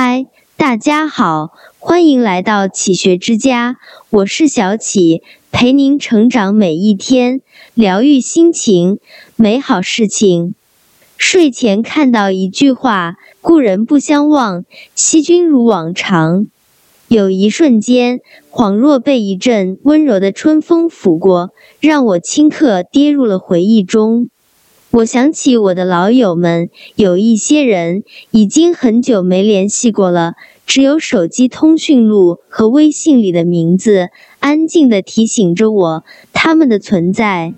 嗨，大家好，欢迎来到启学之家，我是小启，陪您成长每一天，疗愈心情，美好事情。睡前看到一句话：“故人不相忘，惜君如往常。”有一瞬间，恍若被一阵温柔的春风拂过，让我顷刻跌入了回忆中。我想起我的老友们，有一些人已经很久没联系过了，只有手机通讯录和微信里的名字，安静地提醒着我他们的存在。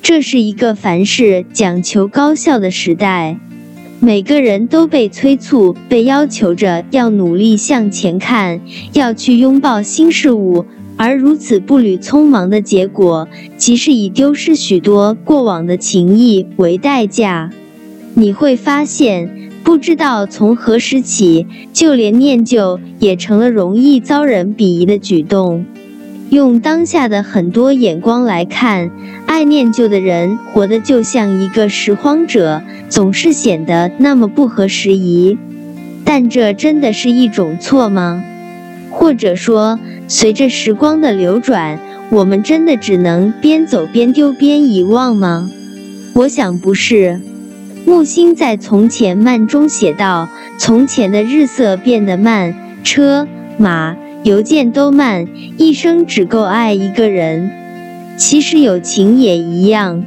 这是一个凡事讲求高效的时代，每个人都被催促、被要求着要努力向前看，要去拥抱新事物。而如此步履匆忙的结果，即是以丢失许多过往的情谊为代价。你会发现，不知道从何时起，就连念旧也成了容易遭人鄙夷的举动。用当下的很多眼光来看，爱念旧的人活得就像一个拾荒者，总是显得那么不合时宜。但这真的是一种错吗？或者说，随着时光的流转，我们真的只能边走边丢边遗忘吗？我想不是。木心在《从前慢》中写道：“从前的日色变得慢，车马邮件都慢，一生只够爱一个人。”其实友情也一样，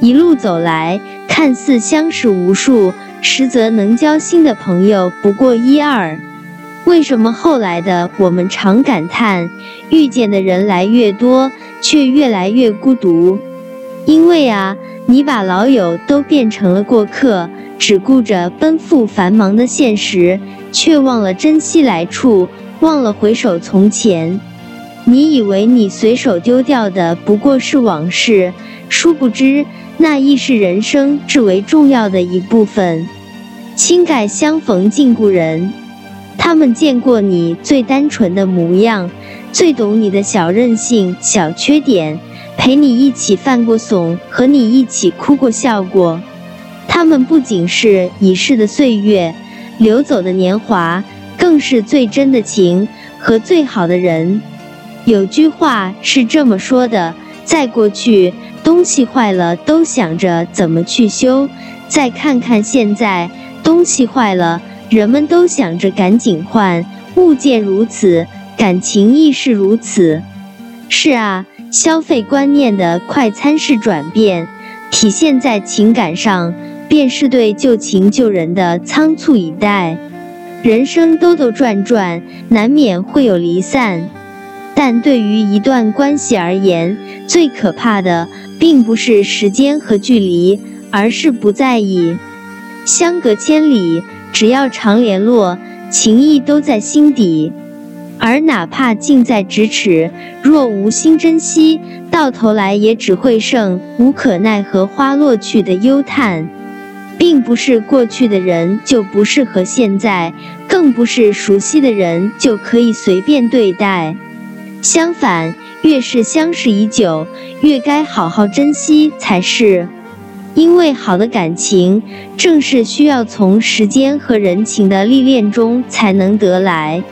一路走来，看似相识无数，实则能交心的朋友不过一二。为什么后来的我们常感叹遇见的人来越多，却越来越孤独？因为啊，你把老友都变成了过客，只顾着奔赴繁忙的现实，却忘了珍惜来处，忘了回首从前。你以为你随手丢掉的不过是往事，殊不知那亦是人生至为重要的一部分。轻盖相逢敬故人。他们见过你最单纯的模样，最懂你的小任性、小缺点，陪你一起犯过怂，和你一起哭过、笑过。他们不仅是已逝的岁月，流走的年华，更是最真的情和最好的人。有句话是这么说的：在过去，东西坏了都想着怎么去修；再看看现在，东西坏了。人们都想着赶紧换，物件如此，感情亦是如此。是啊，消费观念的快餐式转变，体现在情感上，便是对旧情旧人的仓促以待。人生兜兜转转，难免会有离散，但对于一段关系而言，最可怕的并不是时间和距离，而是不在意。相隔千里。只要常联络，情谊都在心底；而哪怕近在咫尺，若无心珍惜，到头来也只会剩无可奈何花落去的忧叹。并不是过去的人就不适合现在，更不是熟悉的人就可以随便对待。相反，越是相识已久，越该好好珍惜才是。因为好的感情，正是需要从时间和人情的历练中才能得来。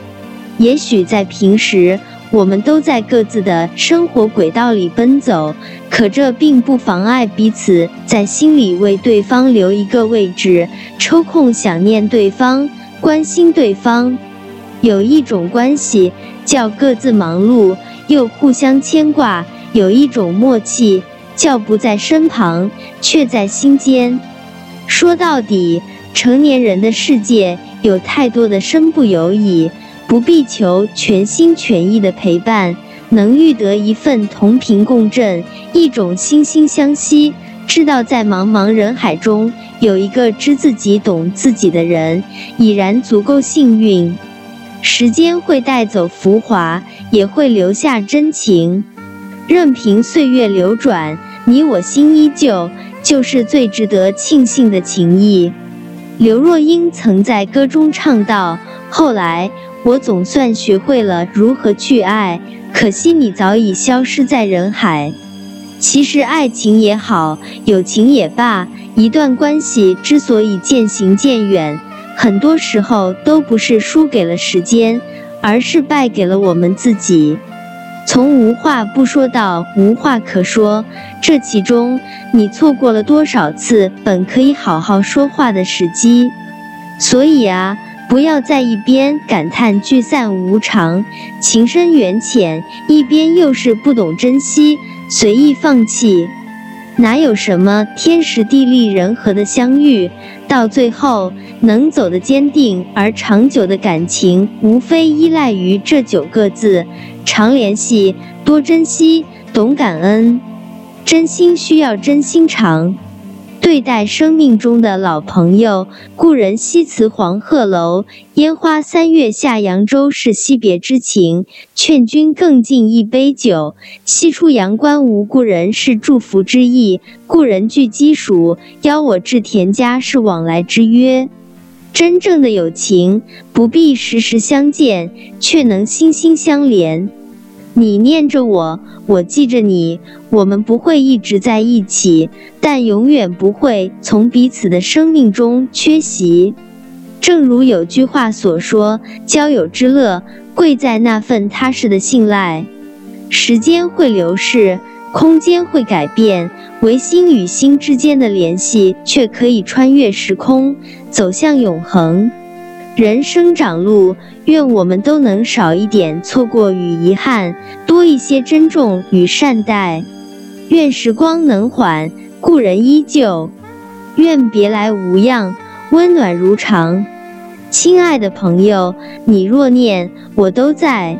也许在平时，我们都在各自的生活轨道里奔走，可这并不妨碍彼此在心里为对方留一个位置，抽空想念对方，关心对方。有一种关系叫各自忙碌又互相牵挂，有一种默契。叫不在身旁，却在心间。说到底，成年人的世界有太多的身不由己，不必求全心全意的陪伴，能遇得一份同频共振，一种惺惺相惜，知道在茫茫人海中有一个知自己、懂自己的人，已然足够幸运。时间会带走浮华，也会留下真情。任凭岁月流转，你我心依旧，就是最值得庆幸的情谊。刘若英曾在歌中唱道：“后来我总算学会了如何去爱，可惜你早已消失在人海。”其实，爱情也好，友情也罢，一段关系之所以渐行渐远，很多时候都不是输给了时间，而是败给了我们自己。从无话不说到无话可说，这其中你错过了多少次本可以好好说话的时机？所以啊，不要在一边感叹聚散无常、情深缘浅，一边又是不懂珍惜、随意放弃。哪有什么天时地利人和的相遇？到最后能走得坚定而长久的感情，无非依赖于这九个字：常联系、多珍惜、懂感恩。真心需要真心长。对待生命中的老朋友，故人西辞黄鹤楼，烟花三月下扬州，是惜别之情。劝君更尽一杯酒，西出阳关无故人，是祝福之意。故人具鸡黍，邀我至田家，是往来之约。真正的友情，不必时时相见，却能心心相连。你念着我，我记着你，我们不会一直在一起，但永远不会从彼此的生命中缺席。正如有句话所说：“交友之乐，贵在那份踏实的信赖。”时间会流逝，空间会改变，唯心与心之间的联系却可以穿越时空，走向永恒。人生长路，愿我们都能少一点错过与遗憾，多一些珍重与善待。愿时光能缓，故人依旧；愿别来无恙，温暖如常。亲爱的朋友，你若念，我都在。